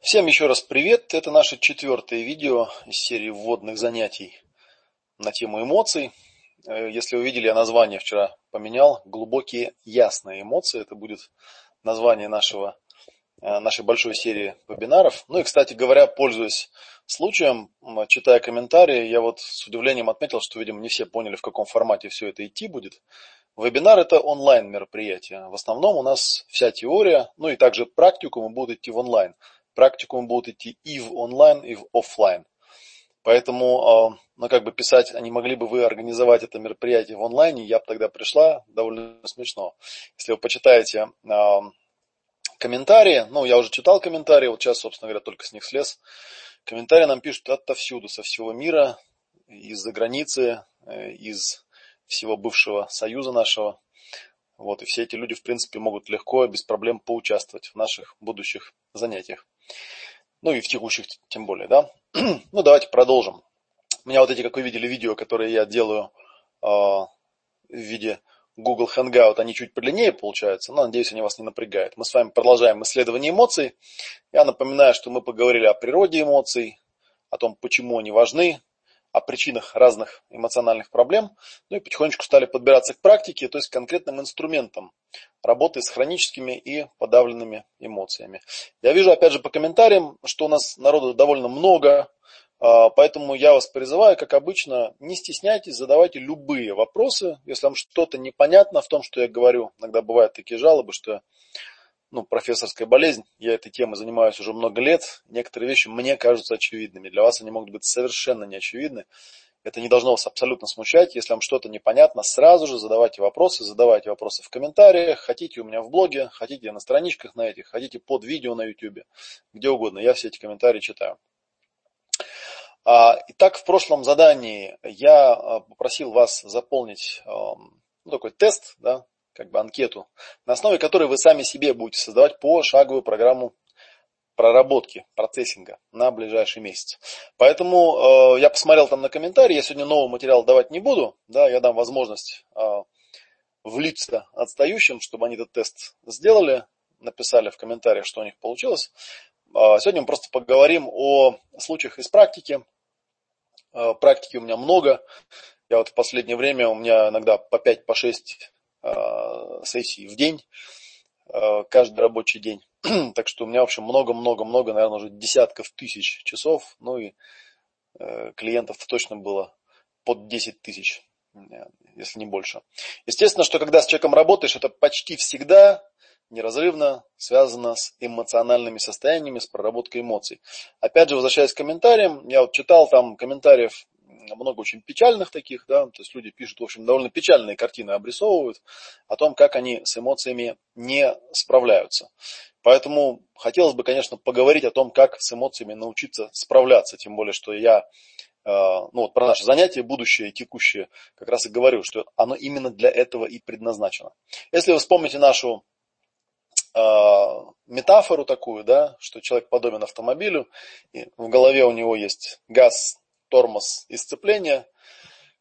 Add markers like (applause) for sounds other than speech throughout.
Всем еще раз привет! Это наше четвертое видео из серии вводных занятий на тему эмоций. Э, если вы видели, я название вчера поменял. Глубокие ясные эмоции. Это будет название нашего, э, нашей большой серии вебинаров. Ну и, кстати говоря, пользуясь случаем, читая комментарии, я вот с удивлением отметил, что, видимо, не все поняли, в каком формате все это идти будет. Вебинар это онлайн мероприятие. В основном у нас вся теория, ну и также практикумы будут идти в онлайн. Практикумы будут идти и в онлайн, и в офлайн. Поэтому, а, ну, как бы писать, а не могли бы вы организовать это мероприятие в онлайне, я бы тогда пришла, довольно смешно. Если вы почитаете э, комментарии, ну, я уже читал комментарии, вот сейчас, собственно говоря, только с них слез. Комментарии нам пишут отовсюду, со всего мира, из-за границы, э, из всего бывшего союза нашего. Вот, и все эти люди, в принципе, могут легко и без проблем поучаствовать в наших будущих занятиях. Ну и в текущих тем более, да. (clears throat) ну давайте продолжим. У меня вот эти, как вы видели, видео, которые я делаю э, в виде Google Hangout, они чуть подлиннее получаются, но надеюсь, они вас не напрягают. Мы с вами продолжаем исследование эмоций. Я напоминаю, что мы поговорили о природе эмоций, о том, почему они важны, о причинах разных эмоциональных проблем, ну и потихонечку стали подбираться к практике, то есть к конкретным инструментам работы с хроническими и подавленными эмоциями. Я вижу, опять же, по комментариям, что у нас народу довольно много, а, поэтому я вас призываю, как обычно, не стесняйтесь, задавайте любые вопросы. Если вам что-то непонятно в том, что я говорю, иногда бывают такие жалобы, что ну, профессорская болезнь. Я этой темой занимаюсь уже много лет. Некоторые вещи мне кажутся очевидными. Для вас они могут быть совершенно неочевидны. Это не должно вас абсолютно смущать. Если вам что-то непонятно, сразу же задавайте вопросы, задавайте вопросы в комментариях. Хотите у меня в блоге, хотите на страничках на этих, хотите под видео на YouTube, где угодно. Я все эти комментарии читаю. А, итак, в прошлом задании я а, попросил вас заполнить ну, такой тест, да, как бы анкету, на основе которой вы сами себе будете создавать пошаговую программу проработки, процессинга на ближайший месяц. Поэтому э, я посмотрел там на комментарии, я сегодня новый материал давать не буду, да, я дам возможность э, влиться отстающим, чтобы они этот тест сделали, написали в комментариях, что у них получилось. Э, сегодня мы просто поговорим о случаях из практики. Э, практики у меня много. Я вот в последнее время у меня иногда по 5, по 6 Э, сессий в день, э, каждый рабочий день. (clears throat) так что у меня, в общем, много-много-много, наверное, уже десятков тысяч часов. Ну и э, клиентов точно было под 10 тысяч, если не больше. Естественно, что когда с человеком работаешь, это почти всегда неразрывно связано с эмоциональными состояниями, с проработкой эмоций. Опять же, возвращаясь к комментариям, я вот читал там комментариев много очень печальных таких, да, то есть люди пишут, в общем, довольно печальные картины обрисовывают о том, как они с эмоциями не справляются. Поэтому хотелось бы, конечно, поговорить о том, как с эмоциями научиться справляться, тем более, что я э, ну вот про наше занятие, будущее и текущее, как раз и говорю, что оно именно для этого и предназначено. Если вы вспомните нашу э, метафору такую, да, что человек подобен автомобилю, и в голове у него есть газ, тормоз и сцепление.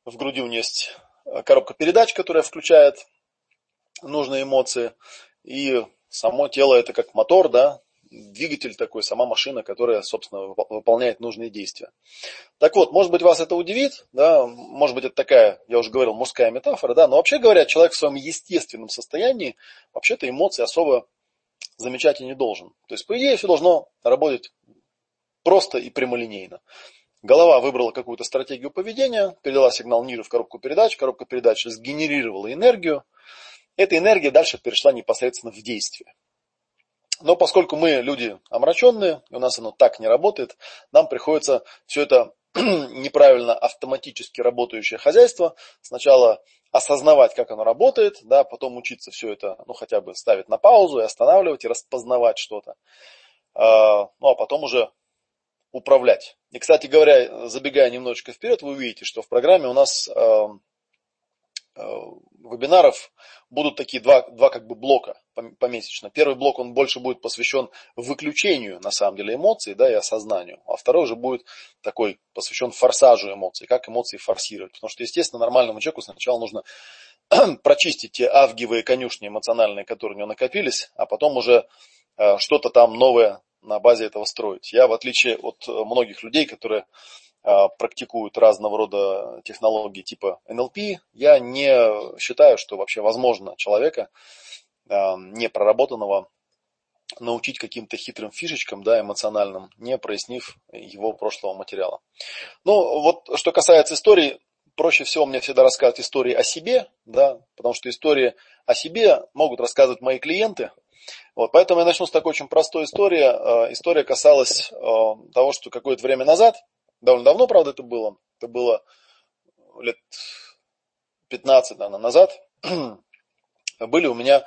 В груди у него есть э, коробка передач, которая включает нужные эмоции. И само тело это как мотор, да, двигатель такой, сама машина, которая, собственно, выполняет нужные действия. Так вот, может быть, вас это удивит, да, может быть, это такая, я уже говорил, мужская метафора, да, но вообще говоря, человек в своем естественном состоянии вообще-то эмоции особо замечать и не должен. То есть, по идее, все должно работать просто и прямолинейно. Голова выбрала какую-то стратегию поведения, передала сигнал ниже в коробку передач, коробка передач сгенерировала энергию. Эта энергия дальше перешла непосредственно в действие. Но поскольку мы люди омраченные, и у нас оно так не работает, нам приходится все это (clears throat) неправильно автоматически работающее хозяйство сначала осознавать, как оно работает, да, потом учиться все это, ну, хотя бы ставить на паузу и останавливать, и распознавать что-то. А, ну, а потом уже управлять. И, кстати говоря, забегая немножечко вперед, вы увидите, что в программе у нас э, э, вебинаров будут такие два, два как бы блока помесячно. Первый блок, он больше будет посвящен выключению, на самом деле, эмоций, да, и осознанию. А второй уже будет такой посвящен форсажу эмоций, как эмоции форсировать. Потому что, естественно, нормальному человеку сначала нужно (clears throat) прочистить те авгиевые конюшни эмоциональные, которые у него накопились, а потом уже э, что-то там новое на базе этого строить. Я, в отличие от многих людей, которые а, практикуют разного рода технологии типа НЛП, я не считаю, что вообще возможно человека а, непроработанного научить каким-то хитрым фишечкам, да, эмоциональным, не прояснив его прошлого материала. Ну, вот что касается истории, проще всего мне всегда рассказывать истории о себе, да, потому что истории о себе могут рассказывать мои клиенты. Вот, поэтому я начну с такой очень простой истории. А, история касалась того, что какое-то время назад довольно давно, правда, это было. Это было лет 15, наверное, назад. (clears throat) Были у меня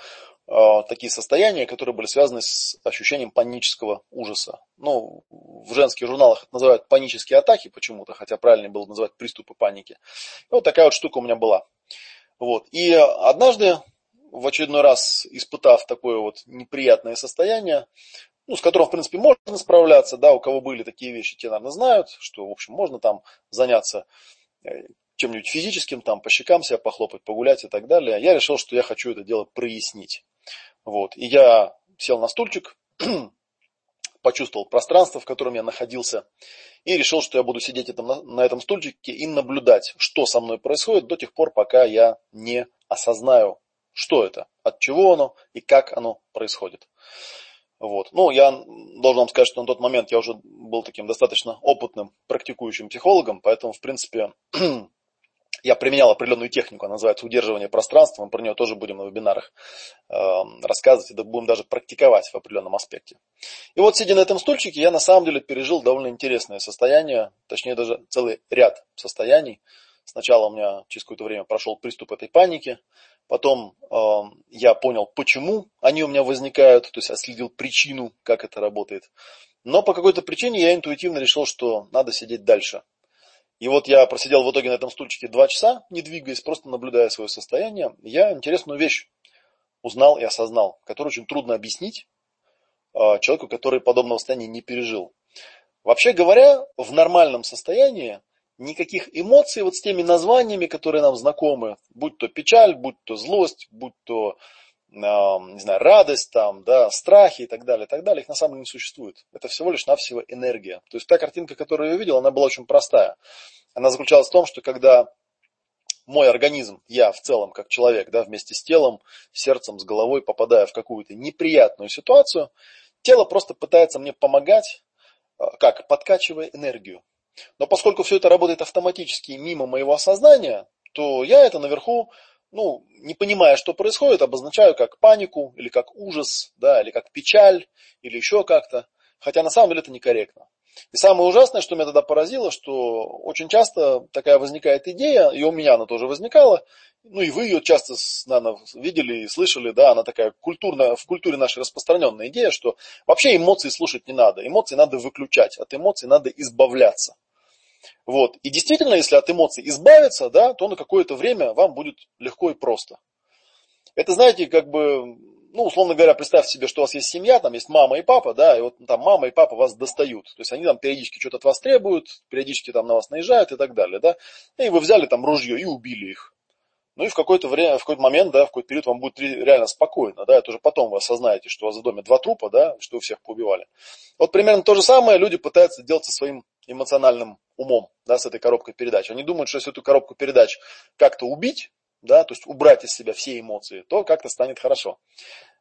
э, такие состояния, которые были связаны с ощущением панического ужаса. Ну, в женских журналах это называют панические атаки почему-то, хотя правильнее было называть приступы паники. И вот такая вот штука у меня была. Вот. И однажды, в очередной раз испытав такое вот неприятное состояние, ну, с которым, в принципе, можно справляться, да, у кого были такие вещи, те, наверное, знают, что, в общем, можно там заняться э, чем-нибудь физическим, там, по щекам себя похлопать, погулять и так далее. Я решил, что я хочу это дело прояснить. Вот. И я сел на стульчик, (clears throat) почувствовал пространство, в котором я находился, и решил, что я буду сидеть этом, на этом стульчике и наблюдать, что со мной происходит до тех пор, пока я не осознаю, что это, от чего оно и как оно происходит. Вот. Ну, я должен вам сказать, что на тот момент я уже был таким достаточно опытным практикующим психологом, поэтому, в принципе, (clears throat) я применял определенную технику, она называется удерживание пространства, мы про нее тоже будем на вебинарах э, рассказывать, и будем даже практиковать в определенном аспекте. И вот, сидя на этом стульчике, я на самом деле пережил довольно интересное состояние, точнее даже целый ряд состояний. Сначала у меня через какое-то время прошел приступ этой паники, Потом э, я понял, почему они у меня возникают, то есть отследил причину, как это работает. Но по какой-то причине я интуитивно решил, что надо сидеть дальше. И вот я просидел в итоге на этом стульчике два часа, не двигаясь, просто наблюдая свое состояние. Я интересную вещь узнал и осознал, которую очень трудно объяснить э, человеку, который подобного состояния не пережил. Вообще говоря, в нормальном состоянии никаких эмоций вот с теми названиями, которые нам знакомы, будь то печаль, будь то злость, будь то не знаю, радость, там, да, страхи и так далее, и так далее, их на самом деле не существует. Это всего лишь навсего энергия. То есть та картинка, которую я увидел, она была очень простая. Она заключалась в том, что когда мой организм, я в целом как человек, да, вместе с телом, сердцем, с головой, попадая в какую-то неприятную ситуацию, тело просто пытается мне помогать, а, как, подкачивая энергию. Но поскольку все это работает автоматически мимо моего осознания, то я это наверху, ну, не понимая, что происходит, обозначаю как панику, или как ужас, да, или как печаль, или еще как-то. Хотя на самом деле это некорректно. И самое ужасное, что меня тогда поразило, что очень часто такая возникает идея, и у меня она тоже возникала, ну и вы ее часто, наверное, видели и слышали, да, она такая культурная, в культуре нашей распространенная идея, что вообще эмоции слушать не надо, эмоции надо выключать, от эмоций надо избавляться. Вот. И действительно, если от эмоций избавиться, да, то на какое-то время вам будет легко и просто. Это, знаете, как бы, ну, условно говоря, представьте себе, что у вас есть семья, там есть мама и папа, да, и вот там мама и папа вас достают. То есть они там периодически что-то от вас требуют, периодически там на вас наезжают и так далее, да. И вы взяли там ружье и убили их. Ну и в какой-то время, в какой-то момент, да, в какой-то период вам будет реально спокойно, да, это уже потом вы осознаете, что у вас за доме два трупа, да, что вы всех поубивали. Вот примерно то же самое люди пытаются делать со своим эмоциональным умом, да, с этой коробкой передач. Они думают, что если эту коробку передач как-то убить, да, то есть убрать из себя все эмоции, то как-то станет хорошо.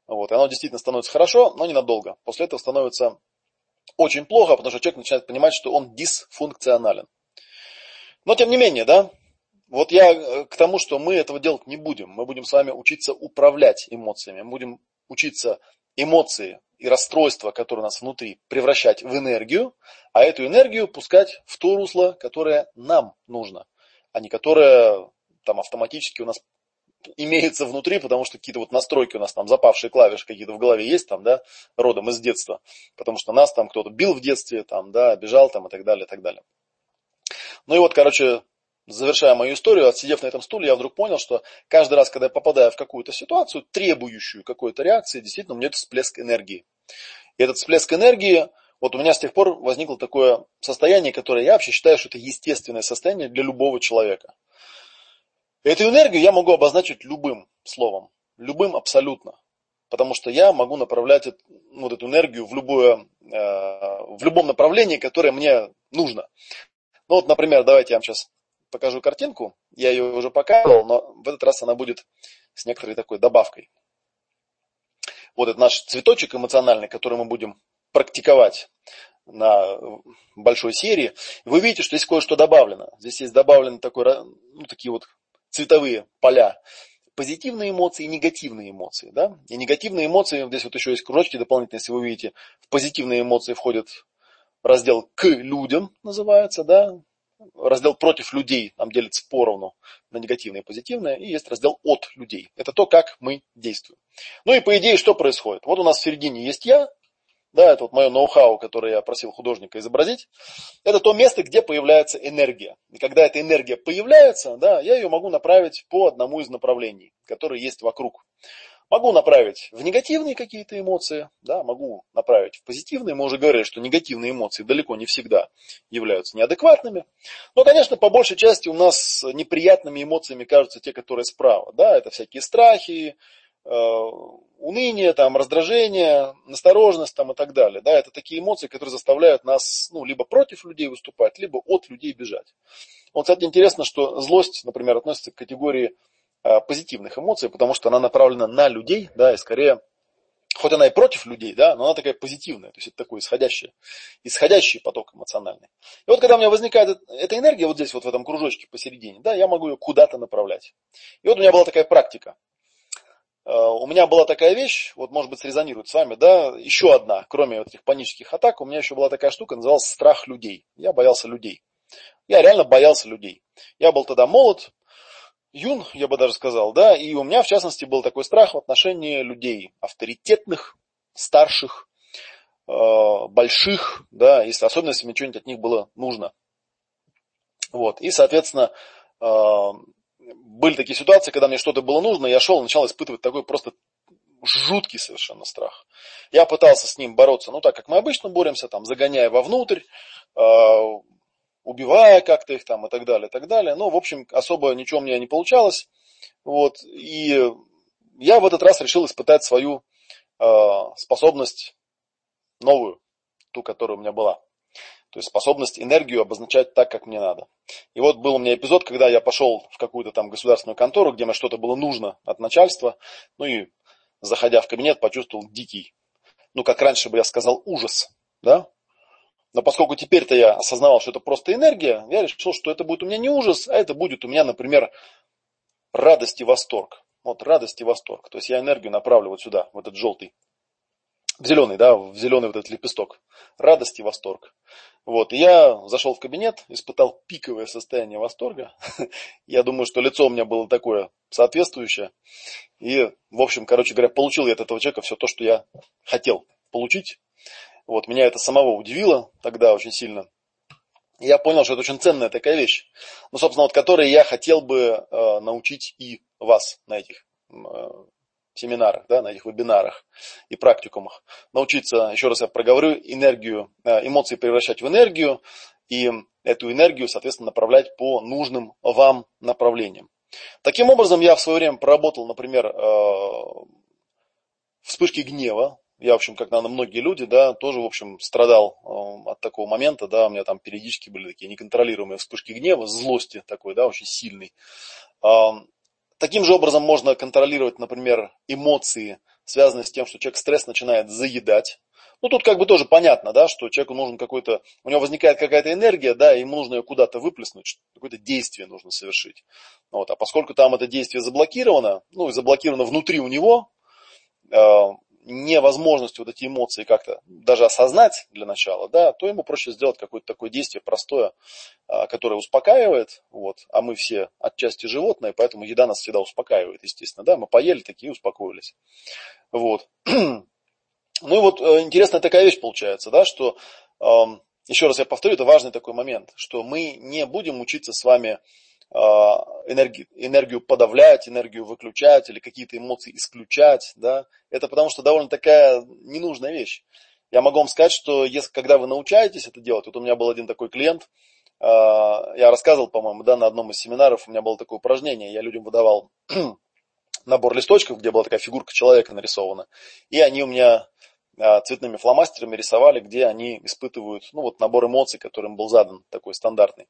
Вот, и оно действительно становится хорошо, но ненадолго. После этого становится очень плохо, потому что человек начинает понимать, что он дисфункционален. Но тем не менее, да, вот я э, к тому, что мы этого делать не будем. Мы будем с вами учиться управлять эмоциями. Мы будем учиться эмоции и расстройства, которые у нас внутри, превращать в энергию, а эту энергию пускать в то русло, которое нам нужно, а не которое там автоматически у нас имеется внутри, потому что какие-то вот настройки у нас там, запавшие клавиши какие-то в голове есть там, да, родом из детства, потому что нас там кто-то бил в детстве, там, да, бежал там и так далее, и так далее. Ну и вот, короче, завершая мою историю, отсидев на этом стуле, я вдруг понял, что каждый раз, когда я попадаю в какую-то ситуацию, требующую какой-то реакции, действительно, у меня это всплеск энергии. И этот всплеск энергии, вот у меня с тех пор возникло такое состояние, которое я вообще считаю, что это естественное состояние для любого человека. Эту энергию я могу обозначить любым словом, любым абсолютно. Потому что я могу направлять вот эту энергию в любое в любом направлении, которое мне нужно. Ну вот, например, давайте я вам сейчас покажу картинку. Я ее уже показывал, но в этот раз она будет с некоторой такой добавкой. Вот это наш цветочек эмоциональный, который мы будем практиковать на большой серии. Вы видите, что здесь кое-что добавлено. Здесь есть добавлены такой, ну, такие вот цветовые поля. Позитивные эмоции и негативные эмоции. Да? И негативные эмоции, здесь вот еще есть кружочки дополнительные, если вы видите, в позитивные эмоции входят раздел к людям, называется, да, раздел против людей, там делится поровну на негативное и позитивное, и есть раздел от людей. Это то, как мы действуем. Ну и по идее, что происходит? Вот у нас в середине есть я, да, это вот мое ноу-хау, которое я просил художника изобразить. Это то место, где появляется энергия. И когда эта энергия появляется, да, я ее могу направить по одному из направлений, которые есть вокруг. Могу направить в негативные какие-то эмоции, да, могу направить в позитивные. Мы уже говорили, что негативные эмоции далеко не всегда являются неадекватными. Но, конечно, по большей части у нас неприятными эмоциями кажутся те, которые справа. Да, это всякие страхи, уныние, там, раздражение, настороженность там, и так далее. Да, это такие эмоции, которые заставляют нас ну, либо против людей выступать, либо от людей бежать. Вот, кстати, интересно, что злость, например, относится к категории Э, позитивных эмоций, потому что она направлена на людей, да, и скорее, хоть она и против людей, да, но она такая позитивная, то есть это такой исходящий, исходящий поток эмоциональный. И вот когда у меня возникает эта энергия вот здесь, вот в этом кружочке посередине, да, я могу ее куда-то направлять. И вот у меня была такая практика. Э, у меня была такая вещь, вот может быть срезонирует с вами, да, еще одна, кроме вот этих панических атак, у меня еще была такая штука, называлась страх людей. Я боялся людей. Я реально боялся людей. Я был тогда молод, юн, я бы даже сказал, да, и у меня, в частности, был такой страх в отношении людей авторитетных, старших, э, больших, да, если, особенно если мне что-нибудь от них было нужно. Вот, и, соответственно, э, были такие ситуации, когда мне что-то было нужно, я шел и начал испытывать такой просто жуткий совершенно страх. Я пытался с ним бороться, ну, так как мы обычно боремся, там, загоняя вовнутрь, э, убивая как-то их там и так далее, и так далее. Но, в общем, особо ничего у меня не получалось. Вот. И я в этот раз решил испытать свою э, способность новую, ту, которая у меня была. То есть способность энергию обозначать так, как мне надо. И вот был у меня эпизод, когда я пошел в какую-то там государственную контору, где мне что-то было нужно от начальства. Ну и заходя в кабинет, почувствовал дикий, ну как раньше бы я сказал, ужас. Да? Но поскольку теперь-то я осознавал, что это просто энергия, я решил, что это будет у меня не ужас, а это будет у меня, например, радость и восторг. Вот радость и восторг. То есть я энергию направлю вот сюда, в этот желтый, в зеленый, да, в зеленый вот этот лепесток. Радость и восторг. Вот, я зашел в кабинет, испытал пиковое состояние восторга. (laughs) Я думаю, что лицо у меня было такое соответствующее. И, в общем, короче говоря, получил я от этого человека все то, что я хотел получить. Вот, меня это самого удивило тогда очень сильно. Я понял, что это очень ценная такая вещь, ну, собственно, вот которой я хотел бы э, научить и вас на этих э, семинарах, да, на этих вебинарах и практикумах. Научиться, еще раз я проговорю, энергию, э, эмоции превращать в энергию и эту энергию, соответственно, направлять по нужным вам направлениям. Таким образом, я в свое время проработал, например, э, вспышки гнева, я, в общем, как, наверное, многие люди, да, тоже, в общем, страдал э, от такого момента, да, у меня там периодически были такие неконтролируемые вспышки гнева, злости такой, да, очень сильный. Э, таким же образом можно контролировать, например, эмоции, связанные с тем, что человек стресс начинает заедать. Ну, тут как бы тоже понятно, да, что человеку нужен какой-то, у него возникает какая-то энергия, да, ему нужно ее куда-то выплеснуть, какое-то действие нужно совершить. Вот, а поскольку там это действие заблокировано, ну, и заблокировано внутри у него, э, невозможность вот эти эмоции как-то даже осознать для начала, да, то ему проще сделать какое-то такое действие простое, а, которое успокаивает, вот, а мы все отчасти животные, поэтому еда нас всегда успокаивает, естественно, да, мы поели такие успокоились, вот. (clears throat) Ну и вот э, интересная такая вещь получается, да, что, еще раз я повторю, это важный такой момент, что мы не будем учиться с вами энергию, энергию подавлять, энергию выключать или какие-то эмоции исключать, да, это потому что довольно такая ненужная вещь. Я могу вам сказать, что если, когда вы научаетесь это делать, вот у меня был один такой клиент, а, я рассказывал, по-моему, да, на одном из семинаров у меня было такое упражнение, я людям выдавал (clears throat) набор листочков, где была такая фигурка человека нарисована, и они у меня а, цветными фломастерами рисовали, где они испытывают, ну вот набор эмоций, которым был задан, такой стандартный.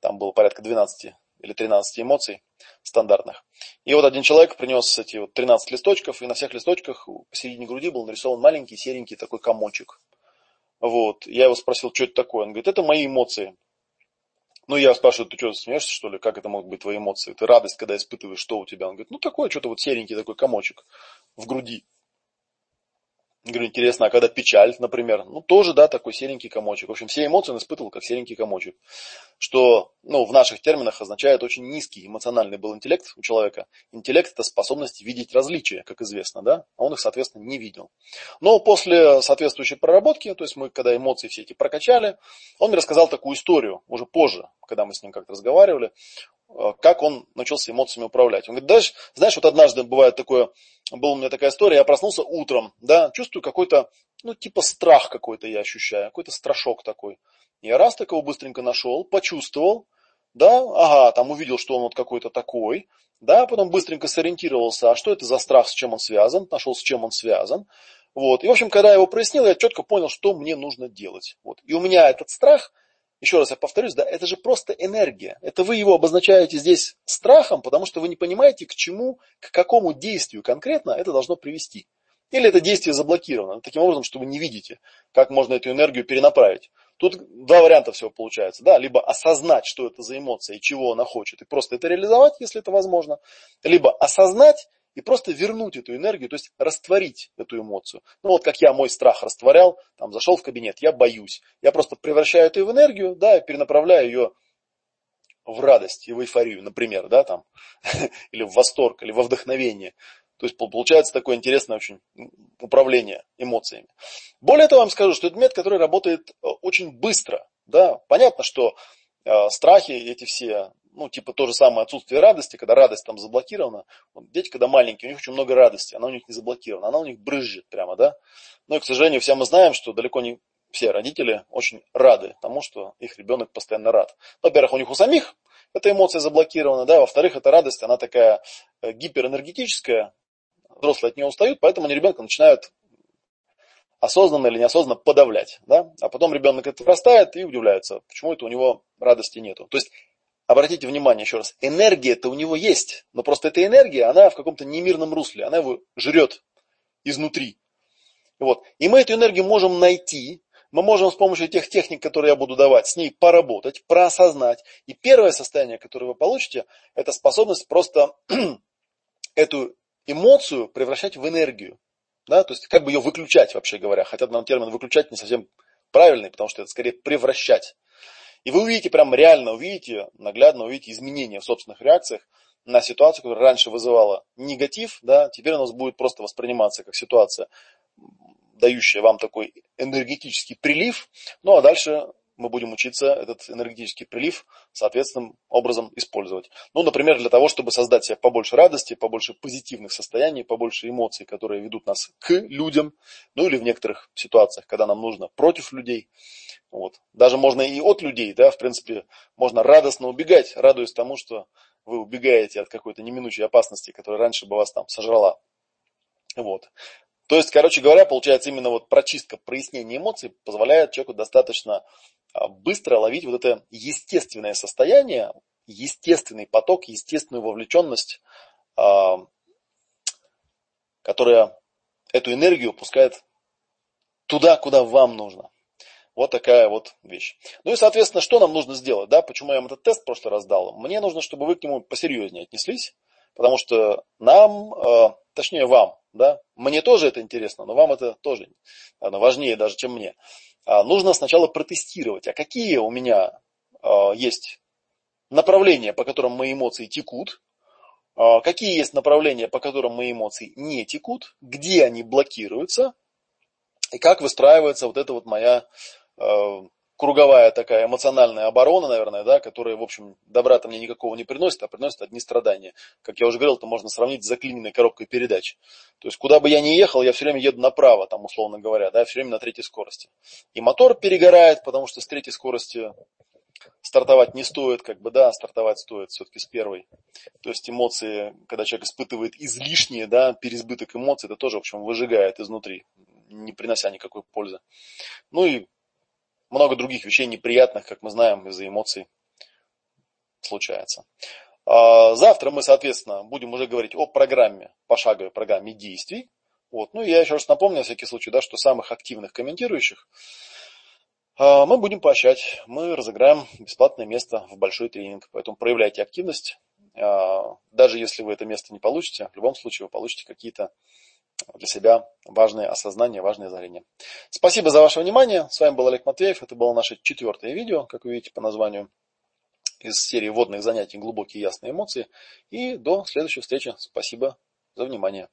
Там было порядка 12 или 13 эмоций стандартных. И вот один человек принес эти вот 13 листочков, и на всех листочках посередине груди был нарисован маленький серенький такой комочек. Вот. Я его спросил, что это такое. Он говорит, это мои эмоции. Ну, я спрашиваю, ты что, смеешься, что ли? Как это могут быть твои эмоции? Ты радость, когда испытываешь, что у тебя? Он говорит, ну, такое что-то вот серенький такой комочек в груди. Говорю, интересно, а когда печаль, например, ну тоже, да, такой серенький комочек. В общем, все эмоции он испытывал как серенький комочек. Что, ну, в наших терминах означает очень низкий эмоциональный был интеллект у человека. Интеллект это способность видеть различия, как известно, да, а он их, соответственно, не видел. Но после соответствующей проработки, то есть мы, когда эмоции все эти прокачали, он мне рассказал такую историю, уже позже, когда мы с ним как-то разговаривали, как он научился эмоциями управлять. Он говорит, даже, знаешь, вот однажды бывает такое, была у меня такая история, я проснулся утром, да, чувствую какой-то, ну, типа страх какой-то я ощущаю, какой-то страшок такой. Я раз такого быстренько нашел, почувствовал, да, ага, там увидел, что он вот какой-то такой, да, потом быстренько сориентировался, а что это за страх, с чем он связан, нашел, с чем он связан, вот. И, в общем, когда я его прояснил, я четко понял, что мне нужно делать. Вот. И у меня этот страх еще раз я повторюсь, да, это же просто энергия. Это вы его обозначаете здесь страхом, потому что вы не понимаете, к чему, к какому действию конкретно это должно привести. Или это действие заблокировано, таким образом, что вы не видите, как можно эту энергию перенаправить. Тут два варианта всего получается. Да? Либо осознать, что это за эмоция и чего она хочет, и просто это реализовать, если это возможно. Либо осознать и просто вернуть эту энергию, то есть растворить эту эмоцию. Ну вот как я мой страх растворял, там зашел в кабинет, я боюсь. Я просто превращаю это в энергию, да, и перенаправляю ее в радость и в эйфорию, например, да, там, (laughs) или в восторг, или во вдохновение. То есть получается такое интересное очень управление эмоциями. Более того, я вам скажу, что это метод, который работает э, очень быстро. Да? Понятно, что э, страхи эти все ну, типа то же самое отсутствие радости, когда радость там заблокирована. Вот дети, когда маленькие, у них очень много радости, она у них не заблокирована, она у них брызжет прямо, да. Но, и, к сожалению, все мы знаем, что далеко не все родители очень рады тому, что их ребенок постоянно рад. Во-первых, у них у самих эта эмоция заблокирована, да, во-вторых, эта радость, она такая э, гиперэнергетическая, взрослые от нее устают, поэтому они ребенка начинают осознанно или неосознанно подавлять, да, а потом ребенок это вырастает и удивляется, почему это у него радости нету. То есть обратите внимание еще раз, энергия-то у него есть, но просто эта энергия, она в каком-то немирном русле, она его жрет изнутри. Вот. И мы эту энергию можем найти, мы можем с помощью тех техник, которые я буду давать, с ней поработать, проосознать. И первое состояние, которое вы получите, это способность просто (clears throat) эту эмоцию превращать в энергию. Да? То есть как бы ее выключать, вообще говоря. Хотя нам термин выключать не совсем правильный, потому что это скорее превращать. И вы увидите, прям реально увидите, наглядно увидите изменения в собственных реакциях на ситуацию, которая раньше вызывала негатив, да, теперь у нас будет просто восприниматься как ситуация, дающая вам такой энергетический прилив, ну а дальше мы будем учиться этот энергетический прилив соответственным образом использовать. Ну, например, для того, чтобы создать себе побольше радости, побольше позитивных состояний, побольше эмоций, которые ведут нас к людям, ну или в некоторых ситуациях, когда нам нужно против людей. Вот. Даже можно и от людей, да, в принципе, можно радостно убегать, радуясь тому, что вы убегаете от какой-то неминучей опасности, которая раньше бы вас там сожрала. Вот. То есть, короче говоря, получается именно вот прочистка, прояснение эмоций позволяет человеку достаточно быстро ловить вот это естественное состояние, естественный поток, естественную вовлеченность, а, которая эту энергию пускает туда, куда вам нужно. Вот такая вот вещь. Ну и, соответственно, что нам нужно сделать? Да? Почему я вам этот тест в прошлый раз дал? Мне нужно, чтобы вы к нему посерьезнее отнеслись, потому что нам, а, точнее вам, да, мне тоже это интересно, но вам это тоже наверное, важнее даже, чем мне. А, нужно сначала протестировать, а какие у меня а, есть направления, по которым мои эмоции текут, а, какие есть направления, по которым мои эмоции не текут, где они блокируются, и как выстраивается вот эта вот моя круговая такая эмоциональная оборона, наверное, да, которая, в общем, добра-то мне никакого не приносит, а приносит одни страдания. Как я уже говорил, это можно сравнить с заклиненной коробкой передач. То есть, куда бы я ни ехал, я все время еду направо, там, условно говоря, да, все время на третьей скорости. И мотор перегорает, потому что с третьей скорости стартовать не стоит, как бы, да, стартовать стоит все-таки с первой. То есть эмоции, когда человек испытывает излишние, да, переизбыток эмоций, это тоже, в общем, выжигает изнутри не принося никакой пользы. Ну и много других вещей неприятных, как мы знаем, из-за эмоций случается. А, завтра мы, соответственно, будем уже говорить о программе, пошаговой программе действий. Вот. Ну, я еще раз напомню, на всякий случай, да, что самых активных комментирующих а, мы будем поощрять. Мы разыграем бесплатное место в большой тренинг. Поэтому проявляйте активность. А, даже если вы это место не получите, в любом случае вы получите какие-то для себя важные осознания, важные озарения. Спасибо за ваше внимание. С вами был Олег Матвеев. Это было наше четвертое видео, как вы видите по названию, из серии вводных занятий «Глубокие ясные эмоции». И до следующей встречи. Спасибо за внимание.